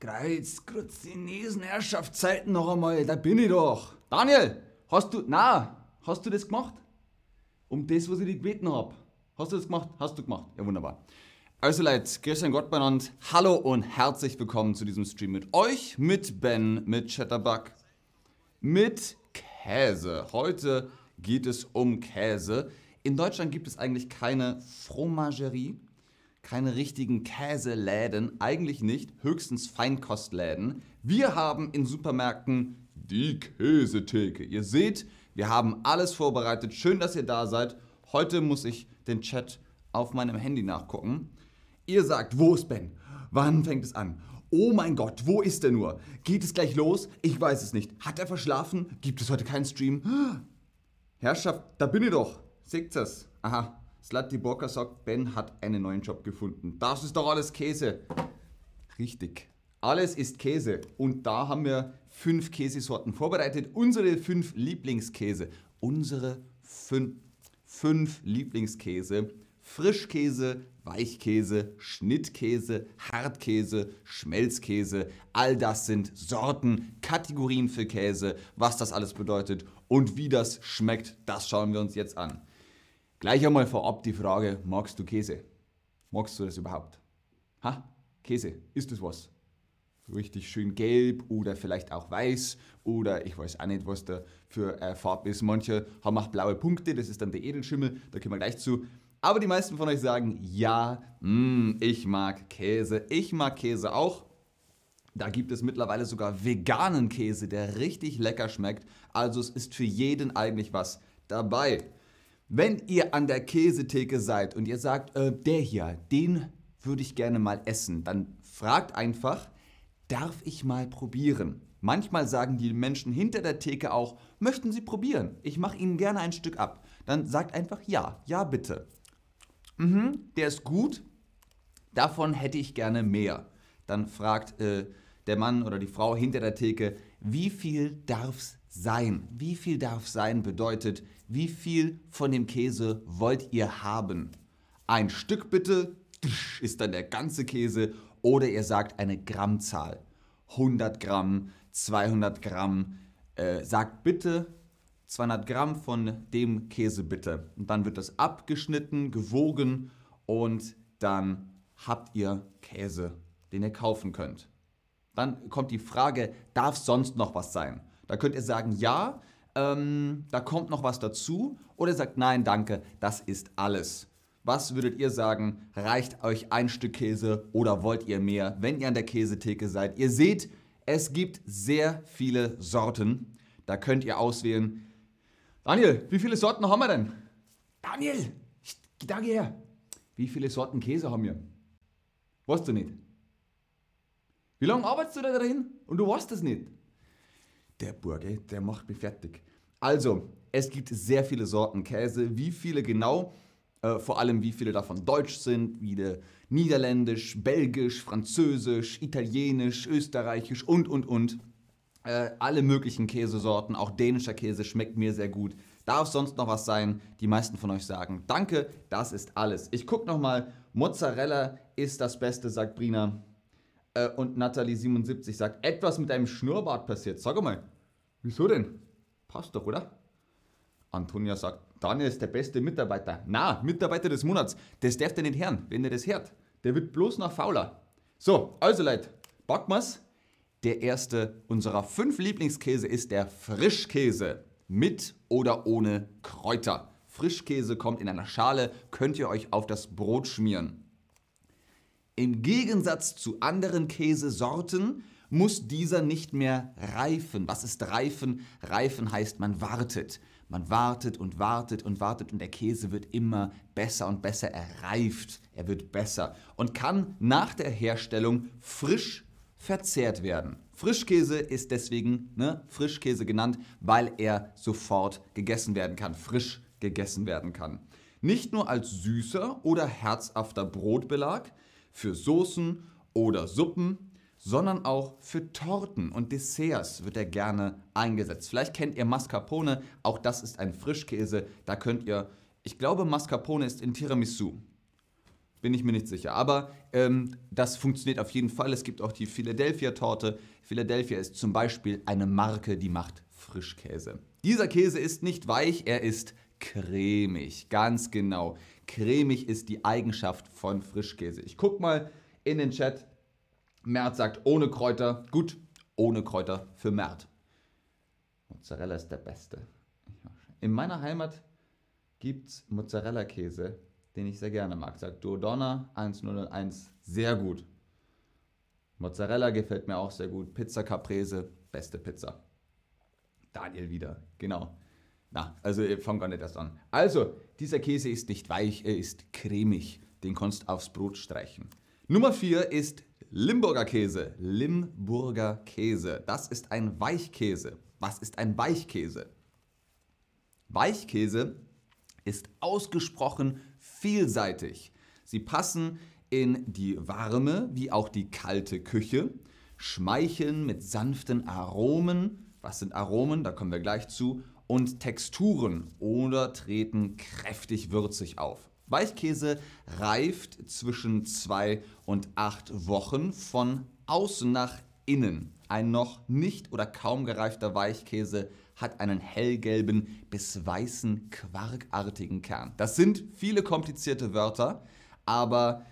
Kreuz, Chinesen, Herrschaftszeiten noch einmal, da bin ich doch. Daniel, hast du, na, hast du das gemacht? Um das, was ich dir gebeten habe. Hast du das gemacht? Hast du gemacht. Ja, wunderbar. Also Leute, grüß Gott benannt. Hallo und herzlich willkommen zu diesem Stream mit euch, mit Ben, mit Chatterbug, mit Käse. Heute geht es um Käse. In Deutschland gibt es eigentlich keine Fromagerie, keine richtigen Käseläden, eigentlich nicht, höchstens Feinkostläden. Wir haben in Supermärkten die Käsetheke. Ihr seht, wir haben alles vorbereitet. Schön, dass ihr da seid. Heute muss ich den Chat auf meinem Handy nachgucken. Ihr sagt, wo ist Ben? Wann fängt es an? Oh mein Gott, wo ist er nur? Geht es gleich los? Ich weiß es nicht. Hat er verschlafen? Gibt es heute keinen Stream? Herrschaft, da bin ich doch. Seht ihr's? Aha, Slati Borka sagt, Ben hat einen neuen Job gefunden. Das ist doch alles Käse. Richtig. Alles ist Käse. Und da haben wir fünf Käsesorten vorbereitet. Unsere fünf Lieblingskäse. Unsere fünf, fünf Lieblingskäse. Frischkäse, Weichkäse, Schnittkäse, Hartkäse, Schmelzkäse. All das sind Sorten, Kategorien für Käse. Was das alles bedeutet und wie das schmeckt, das schauen wir uns jetzt an. Gleich einmal vorab die Frage, magst du Käse? Magst du das überhaupt? Ha? Käse, ist das was? Richtig schön gelb oder vielleicht auch weiß oder ich weiß auch nicht, was da für äh, Farbe ist. Manche haben auch blaue Punkte, das ist dann der Edelschimmel, da kommen wir gleich zu. Aber die meisten von euch sagen, ja, mh, mm, ich mag Käse. Ich mag Käse auch. Da gibt es mittlerweile sogar veganen Käse, der richtig lecker schmeckt. Also es ist für jeden eigentlich was dabei. Wenn ihr an der Käsetheke seid und ihr sagt, äh, der hier, den würde ich gerne mal essen, dann fragt einfach, darf ich mal probieren? Manchmal sagen die Menschen hinter der Theke auch, möchten Sie probieren? Ich mache Ihnen gerne ein Stück ab. Dann sagt einfach ja, ja bitte. Mhm, der ist gut, davon hätte ich gerne mehr. Dann fragt äh, der Mann oder die Frau hinter der Theke, wie viel darf's sein? Wie viel darf sein bedeutet, wie viel von dem Käse wollt ihr haben? Ein Stück bitte, ist dann der ganze Käse. Oder ihr sagt eine Grammzahl. 100 Gramm, 200 Gramm. Äh, sagt bitte 200 Gramm von dem Käse bitte. Und dann wird das abgeschnitten, gewogen und dann habt ihr Käse, den ihr kaufen könnt. Dann kommt die Frage, darf sonst noch was sein? Da könnt ihr sagen, ja, ähm, da kommt noch was dazu oder sagt nein, danke, das ist alles. Was würdet ihr sagen? Reicht euch ein Stück Käse oder wollt ihr mehr, wenn ihr an der Käsetheke seid? Ihr seht, es gibt sehr viele Sorten. Da könnt ihr auswählen. Daniel, wie viele Sorten haben wir denn? Daniel, danke her. Wie viele Sorten Käse haben wir? Weißt du nicht? Wie lange arbeitest du da drin und du weißt das nicht? Der Burge, der macht mich fertig. Also, es gibt sehr viele Sorten Käse. Wie viele genau? Äh, vor allem, wie viele davon deutsch sind, wie niederländisch, belgisch, französisch, italienisch, österreichisch und, und, und. Äh, alle möglichen Käsesorten, auch dänischer Käse schmeckt mir sehr gut. Darf sonst noch was sein? Die meisten von euch sagen, danke, das ist alles. Ich gucke nochmal, Mozzarella ist das Beste, sagt Brina. Äh, und Nathalie77 sagt, etwas mit deinem Schnurrbart passiert. Sag mal, wieso denn? Passt doch, oder? Antonia sagt, Daniel ist der beste Mitarbeiter. Na, Mitarbeiter des Monats. Das darf der nicht hören, wenn er das hört. Der wird bloß noch fauler. So, also Leute, backen wir's. Der erste unserer fünf Lieblingskäse ist der Frischkäse. Mit oder ohne Kräuter. Frischkäse kommt in einer Schale, könnt ihr euch auf das Brot schmieren. Im Gegensatz zu anderen Käsesorten muss dieser nicht mehr reifen. Was ist reifen? Reifen heißt, man wartet. Man wartet und wartet und wartet und der Käse wird immer besser und besser. Er reift, er wird besser und kann nach der Herstellung frisch verzehrt werden. Frischkäse ist deswegen ne, Frischkäse genannt, weil er sofort gegessen werden kann, frisch gegessen werden kann. Nicht nur als süßer oder herzhafter Brotbelag, für Soßen oder Suppen, sondern auch für Torten und Desserts wird er gerne eingesetzt. Vielleicht kennt ihr Mascarpone, auch das ist ein Frischkäse. Da könnt ihr, ich glaube, Mascarpone ist in Tiramisu. Bin ich mir nicht sicher. Aber ähm, das funktioniert auf jeden Fall. Es gibt auch die Philadelphia-Torte. Philadelphia ist zum Beispiel eine Marke, die macht Frischkäse. Dieser Käse ist nicht weich, er ist cremig. Ganz genau. Cremig ist die Eigenschaft von Frischkäse. Ich gucke mal in den Chat. Mert sagt ohne Kräuter. Gut, ohne Kräuter für Mert. Mozzarella ist der beste. In meiner Heimat gibt es Mozzarella-Käse, den ich sehr gerne mag. Sagt Duodonna 1001, sehr gut. Mozzarella gefällt mir auch sehr gut. Pizza Caprese, beste Pizza. Daniel wieder, genau. Na, also ich fange gar nicht erst an. Also, dieser Käse ist nicht weich, er ist cremig. Den kannst du aufs Brot streichen. Nummer 4 ist Limburger Käse. Limburger Käse. Das ist ein Weichkäse. Was ist ein Weichkäse? Weichkäse ist ausgesprochen vielseitig. Sie passen in die warme wie auch die kalte Küche, schmeicheln mit sanften Aromen. Was sind Aromen? Da kommen wir gleich zu. Und Texturen oder treten kräftig würzig auf. Weichkäse reift zwischen zwei und acht Wochen von außen nach innen. Ein noch nicht oder kaum gereifter Weichkäse hat einen hellgelben bis weißen quarkartigen Kern. Das sind viele komplizierte Wörter, aber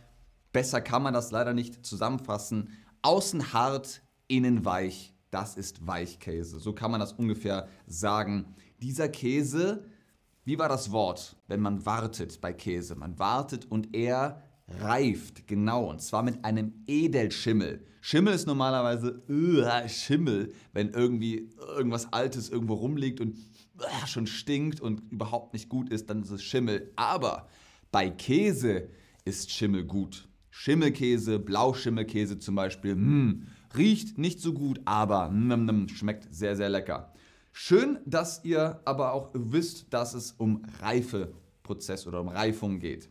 besser kann man das leider nicht zusammenfassen. Außen hart, innen weich, das ist Weichkäse. So kann man das ungefähr sagen. Dieser Käse, wie war das Wort, wenn man wartet bei Käse? Man wartet und er reift, genau, und zwar mit einem Edelschimmel. Schimmel ist normalerweise uh, Schimmel, wenn irgendwie irgendwas Altes irgendwo rumliegt und uh, schon stinkt und überhaupt nicht gut ist, dann ist es Schimmel. Aber bei Käse ist Schimmel gut. Schimmelkäse, Blauschimmelkäse zum Beispiel, mm, riecht nicht so gut, aber mm, mm, schmeckt sehr, sehr lecker. Schön, dass ihr aber auch wisst, dass es um Reifeprozess oder um Reifung geht.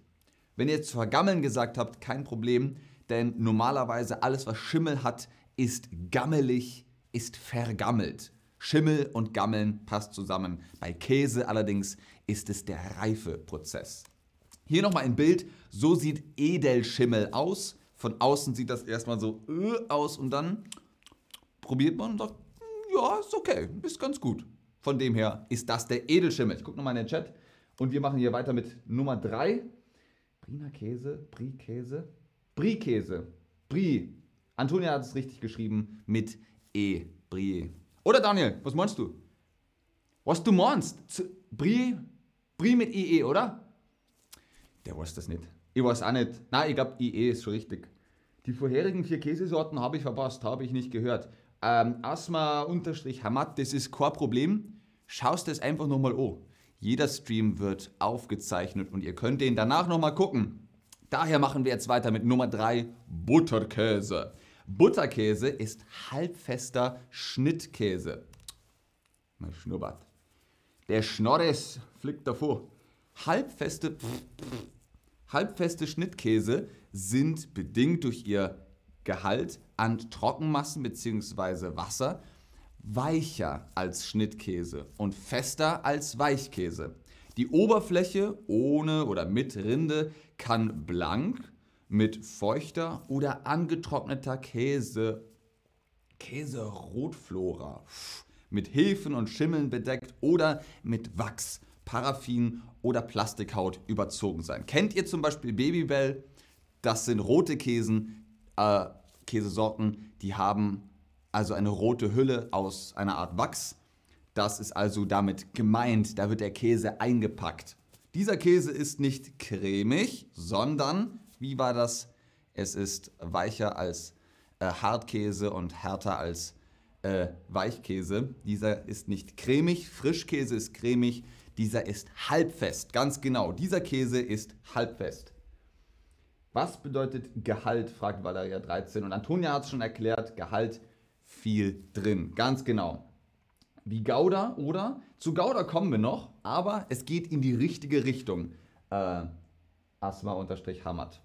Wenn ihr jetzt vergammeln gesagt habt, kein Problem, denn normalerweise alles, was Schimmel hat, ist gammelig, ist vergammelt. Schimmel und Gammeln passt zusammen. Bei Käse allerdings ist es der Reifeprozess. Hier nochmal ein Bild. So sieht Edelschimmel aus. Von außen sieht das erstmal so äh, aus und dann probiert man und sagt, ja, ist okay, ist ganz gut. Von dem her ist das der Edelschimmel. Ich gucke nochmal in den Chat und wir machen hier weiter mit Nummer 3. Briner Käse, Brie-Käse, Brie-Käse, Brie. Antonia hat es richtig geschrieben mit E, Brie. Oder Daniel, was meinst du? Was du meinst? Brie, Brie mit IE, oder? Der weiß das nicht. Ich weiß auch nicht. Nein, ich glaube, IE ist schon richtig. Die vorherigen vier Käsesorten habe ich verpasst, habe ich nicht gehört. Ähm, Asma-Hamat, das ist kein Problem. Schaust es einfach nochmal an. Jeder Stream wird aufgezeichnet und ihr könnt den danach nochmal gucken. Daher machen wir jetzt weiter mit Nummer 3, Butterkäse. Butterkäse ist halbfester Schnittkäse. Mein Schnurrbart. Der Schnorres fliegt davor. Halbfeste, halbfeste Schnittkäse sind bedingt durch ihr Gehalt an Trockenmassen bzw. Wasser weicher als Schnittkäse und fester als Weichkäse. Die Oberfläche ohne oder mit Rinde kann blank mit feuchter oder angetrockneter Käse, Käserotflora, mit Hefen und Schimmeln bedeckt oder mit Wachs, Paraffin oder Plastikhaut überzogen sein. Kennt ihr zum Beispiel Babybell? Das sind rote Käsen, äh, Käsesorten, die haben also eine rote Hülle aus einer Art Wachs. Das ist also damit gemeint, da wird der Käse eingepackt. Dieser Käse ist nicht cremig, sondern, wie war das? Es ist weicher als äh, Hartkäse und härter als äh, Weichkäse. Dieser ist nicht cremig, Frischkäse ist cremig, dieser ist halbfest. Ganz genau, dieser Käse ist halbfest. Was bedeutet Gehalt, fragt Valeria 13. Und Antonia hat es schon erklärt, Gehalt viel drin. Ganz genau. Wie Gouda oder? Zu Gouda kommen wir noch, aber es geht in die richtige Richtung. Äh, Asma-Hamad.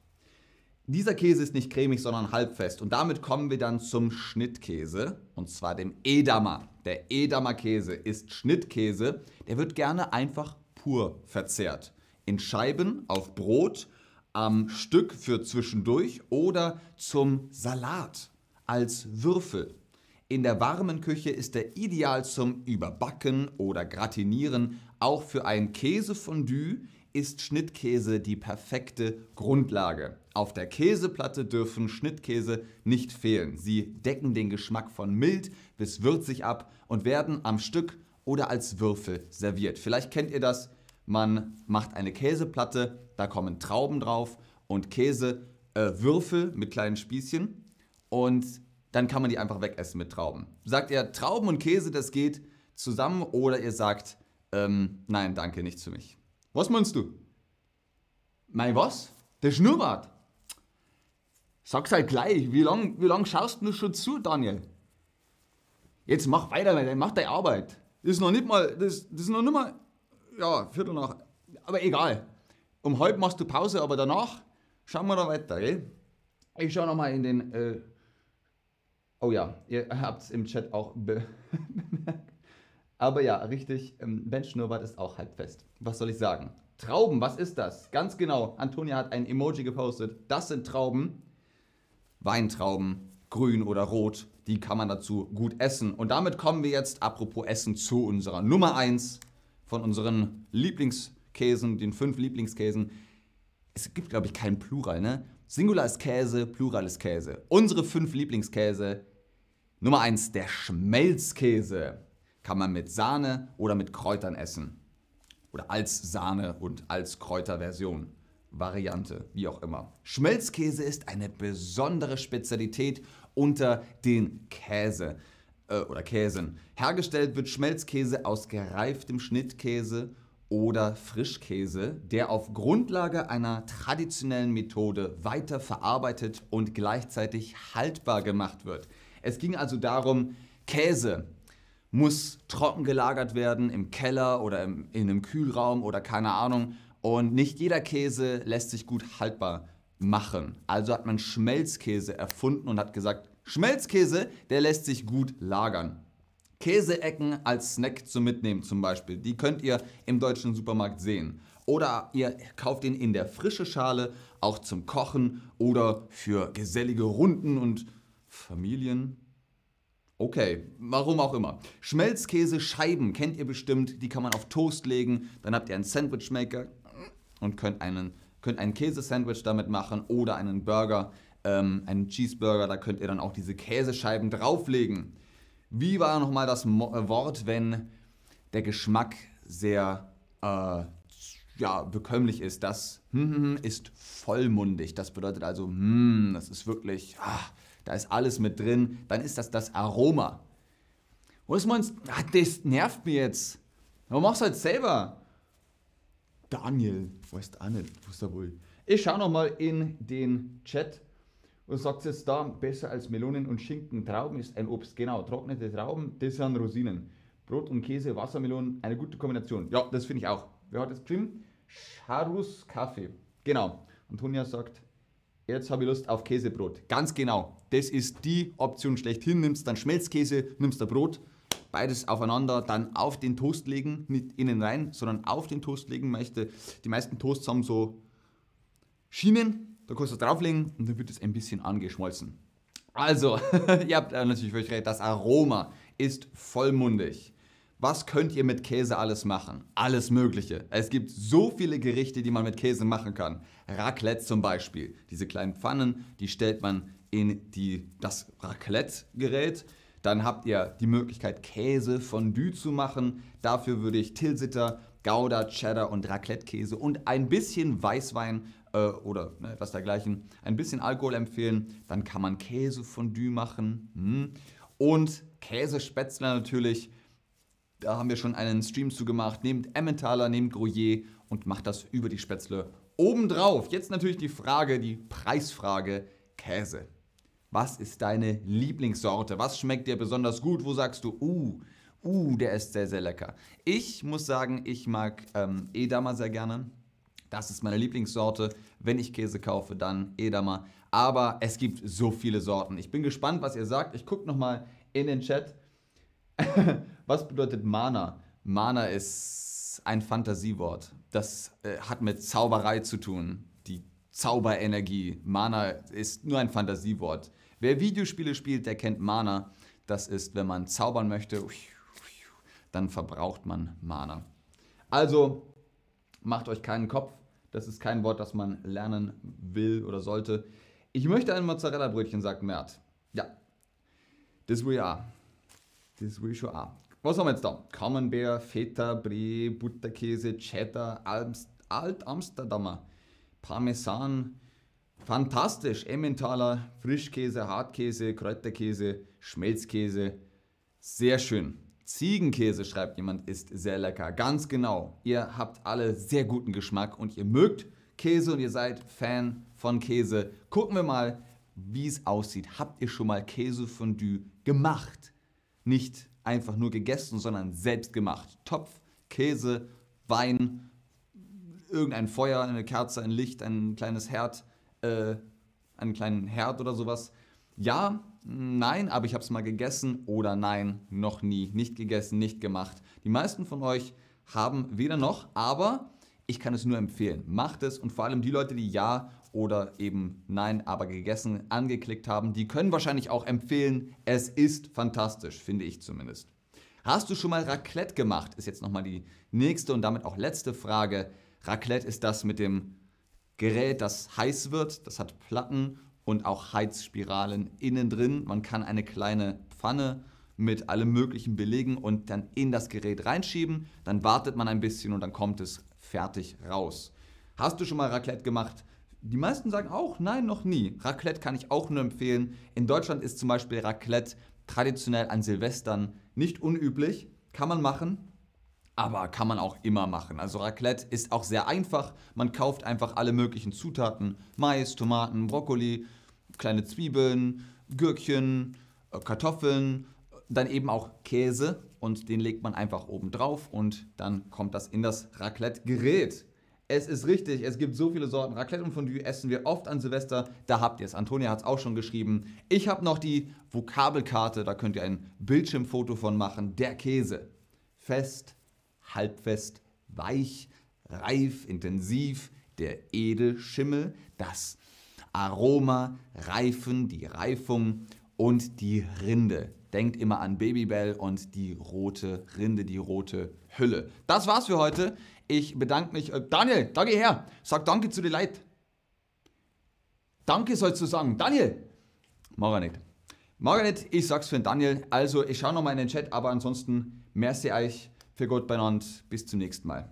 Dieser Käse ist nicht cremig, sondern halbfest. Und damit kommen wir dann zum Schnittkäse, und zwar dem Edamer. Der Edamer Käse ist Schnittkäse. Der wird gerne einfach pur verzehrt. In Scheiben, auf Brot, am Stück für zwischendurch oder zum Salat als Würfel. In der warmen Küche ist er ideal zum Überbacken oder Gratinieren. Auch für ein Käsefondue ist Schnittkäse die perfekte Grundlage. Auf der Käseplatte dürfen Schnittkäse nicht fehlen. Sie decken den Geschmack von mild bis würzig ab und werden am Stück oder als Würfel serviert. Vielleicht kennt ihr das. Man macht eine Käseplatte, da kommen Trauben drauf und Käsewürfel äh, mit kleinen Spießchen und dann kann man die einfach wegessen mit Trauben. Sagt ihr Trauben und Käse, das geht zusammen oder ihr sagt, ähm, nein, danke, nichts für mich. Was meinst du? Mein was? Der Schnurrbart. Sag's halt gleich, wie lange wie lang schaust du schon zu, Daniel? Jetzt mach weiter, mach deine Arbeit. Das ist noch nicht mal, das, das ist noch nicht mal, ja, Viertel nach, aber egal. Um halb machst du Pause, aber danach schauen wir da weiter, gell? Ich schau nochmal in den äh, Oh ja, ihr habt es im Chat auch bemerkt. Aber ja, richtig, ähm, Ben Schnurrbart ist auch halb fest. Was soll ich sagen? Trauben, was ist das? Ganz genau, Antonia hat ein Emoji gepostet. Das sind Trauben, Weintrauben, grün oder rot. Die kann man dazu gut essen. Und damit kommen wir jetzt, apropos Essen, zu unserer Nummer 1 von unseren Lieblingskäsen, den fünf Lieblingskäsen. Es gibt, glaube ich, keinen Plural, ne? Singular ist Käse, Plural ist Käse. Unsere fünf Lieblingskäse Nummer 1, der Schmelzkäse. Kann man mit Sahne oder mit Kräutern essen. Oder als Sahne und als Kräuterversion. Variante, wie auch immer. Schmelzkäse ist eine besondere Spezialität unter den Käse äh, oder Käsen. Hergestellt wird Schmelzkäse aus gereiftem Schnittkäse oder Frischkäse, der auf Grundlage einer traditionellen Methode weiter verarbeitet und gleichzeitig haltbar gemacht wird. Es ging also darum, Käse muss trocken gelagert werden im Keller oder im, in einem Kühlraum oder keine Ahnung. Und nicht jeder Käse lässt sich gut haltbar machen. Also hat man Schmelzkäse erfunden und hat gesagt, Schmelzkäse, der lässt sich gut lagern. Käseecken als Snack zum Mitnehmen zum Beispiel, die könnt ihr im deutschen Supermarkt sehen. Oder ihr kauft ihn in der frische Schale, auch zum Kochen oder für gesellige Runden und Familien. Okay, warum auch immer. Schmelzkäse-Scheiben kennt ihr bestimmt, die kann man auf Toast legen, dann habt ihr einen Sandwichmaker und könnt einen, könnt ein Käsesandwich damit machen oder einen Burger, ähm, einen Cheeseburger, da könnt ihr dann auch diese Käsescheiben drauflegen. Wie war nochmal das Mo äh, Wort, wenn der Geschmack sehr äh, ja, bekömmlich ist? Das hm, hm, hm, ist vollmundig. Das bedeutet also, hm, das ist wirklich, ah, da ist alles mit drin, dann ist das das Aroma. Was meinst du? Ah, das nervt mich jetzt. Aber mach's halt selber. Daniel, weißt auch nicht, was da wohl. Ich schau nochmal in den Chat und sagt jetzt da, besser als Melonen und Schinken. Trauben ist ein Obst. Genau, trocknete Trauben, das sind Rosinen. Brot und Käse, Wassermelonen, eine gute Kombination. Ja, das finde ich auch. Wer hat das geschrieben? Charus Kaffee. Genau. Antonia sagt, jetzt habe ich Lust auf Käsebrot. Ganz genau. Das ist die Option schlechthin. Nimmst dann Schmelzkäse, nimmst da Brot, beides aufeinander, dann auf den Toast legen, nicht innen rein, sondern auf den Toast legen. Die meisten Toasts haben so Schienen, da kannst du drauflegen und dann wird es ein bisschen angeschmolzen. Also, ihr habt natürlich völlig recht, das Aroma ist vollmundig. Was könnt ihr mit Käse alles machen? Alles Mögliche. Es gibt so viele Gerichte, die man mit Käse machen kann. Raclette zum Beispiel. Diese kleinen Pfannen, die stellt man in die, das Raclette-Gerät. Dann habt ihr die Möglichkeit, Käse Fondue zu machen. Dafür würde ich Tilsiter, Gouda, Cheddar und Raclette-Käse und ein bisschen Weißwein äh, oder ne, etwas dergleichen, ein bisschen Alkohol empfehlen. Dann kann man Käse Fondue machen. Hm. Und Käsespätzle natürlich da haben wir schon einen Stream zu gemacht. Nehmt Emmentaler, nehmt Gruyère und macht das über die Spätzle obendrauf. Jetzt natürlich die Frage, die Preisfrage: Käse. Was ist deine Lieblingssorte? Was schmeckt dir besonders gut? Wo sagst du, uh, uh, der ist sehr, sehr lecker? Ich muss sagen, ich mag ähm, Edamer sehr gerne. Das ist meine Lieblingssorte. Wenn ich Käse kaufe, dann Edamer. Aber es gibt so viele Sorten. Ich bin gespannt, was ihr sagt. Ich gucke nochmal in den Chat. Was bedeutet Mana? Mana ist ein Fantasiewort. Das äh, hat mit Zauberei zu tun. Die Zauberenergie. Mana ist nur ein Fantasiewort. Wer Videospiele spielt, der kennt Mana. Das ist, wenn man zaubern möchte, dann verbraucht man Mana. Also macht euch keinen Kopf. Das ist kein Wort, das man lernen will oder sollte. Ich möchte ein Mozzarella-Brötchen, sagt Mert. Ja, ich auch. Das will ich schon auch. Was haben wir jetzt da? Camembert, Feta, Brie, Butterkäse, Cheddar, Alt-Amsterdamer, Parmesan, fantastisch, Emmentaler, Frischkäse, Hartkäse, Kräuterkäse, Schmelzkäse, sehr schön. Ziegenkäse, schreibt jemand, ist sehr lecker. Ganz genau. Ihr habt alle sehr guten Geschmack und ihr mögt Käse und ihr seid Fan von Käse. Gucken wir mal, wie es aussieht. Habt ihr schon mal Käsefondue gemacht? Nicht einfach nur gegessen, sondern selbst gemacht. Topf, Käse, Wein, irgendein Feuer, eine Kerze, ein Licht, ein kleines Herd, äh, einen kleinen Herd oder sowas. Ja, nein, aber ich habe es mal gegessen oder nein, noch nie, nicht gegessen, nicht gemacht. Die meisten von euch haben weder noch, aber ich kann es nur empfehlen. Macht es und vor allem die Leute, die ja oder eben nein, aber gegessen angeklickt haben, die können wahrscheinlich auch empfehlen, es ist fantastisch, finde ich zumindest. Hast du schon mal Raclette gemacht? Ist jetzt nochmal die nächste und damit auch letzte Frage. Raclette ist das mit dem Gerät, das heiß wird. Das hat Platten und auch Heizspiralen innen drin. Man kann eine kleine Pfanne mit allem möglichen belegen und dann in das Gerät reinschieben. Dann wartet man ein bisschen und dann kommt es fertig raus. Hast du schon mal Raclette gemacht? Die meisten sagen auch, nein, noch nie. Raclette kann ich auch nur empfehlen. In Deutschland ist zum Beispiel Raclette traditionell an Silvestern nicht unüblich. Kann man machen, aber kann man auch immer machen. Also Raclette ist auch sehr einfach. Man kauft einfach alle möglichen Zutaten. Mais, Tomaten, Brokkoli, kleine Zwiebeln, Gürkchen, äh, Kartoffeln, dann eben auch Käse und den legt man einfach oben drauf und dann kommt das in das Raclette-Gerät. Es ist richtig, es gibt so viele Sorten. Raclette und Fondue essen wir oft an Silvester. Da habt ihr es. Antonia hat es auch schon geschrieben. Ich habe noch die Vokabelkarte, da könnt ihr ein Bildschirmfoto von machen. Der Käse. Fest, halbfest, weich, reif, intensiv. Der Edelschimmel, das Aroma, Reifen, die Reifung und die Rinde. Denkt immer an Babybell und die rote Rinde, die rote Hülle. Das war's für heute. Ich bedanke mich. Äh, Daniel, danke her. Sag Danke zu den Leuten. Danke sollst du sagen. Daniel. Mach er nicht. Mach er nicht. Ich sag's für den Daniel. Also, ich schaue nochmal in den Chat, aber ansonsten, merci euch für Gott beieinander. Bis zum nächsten Mal.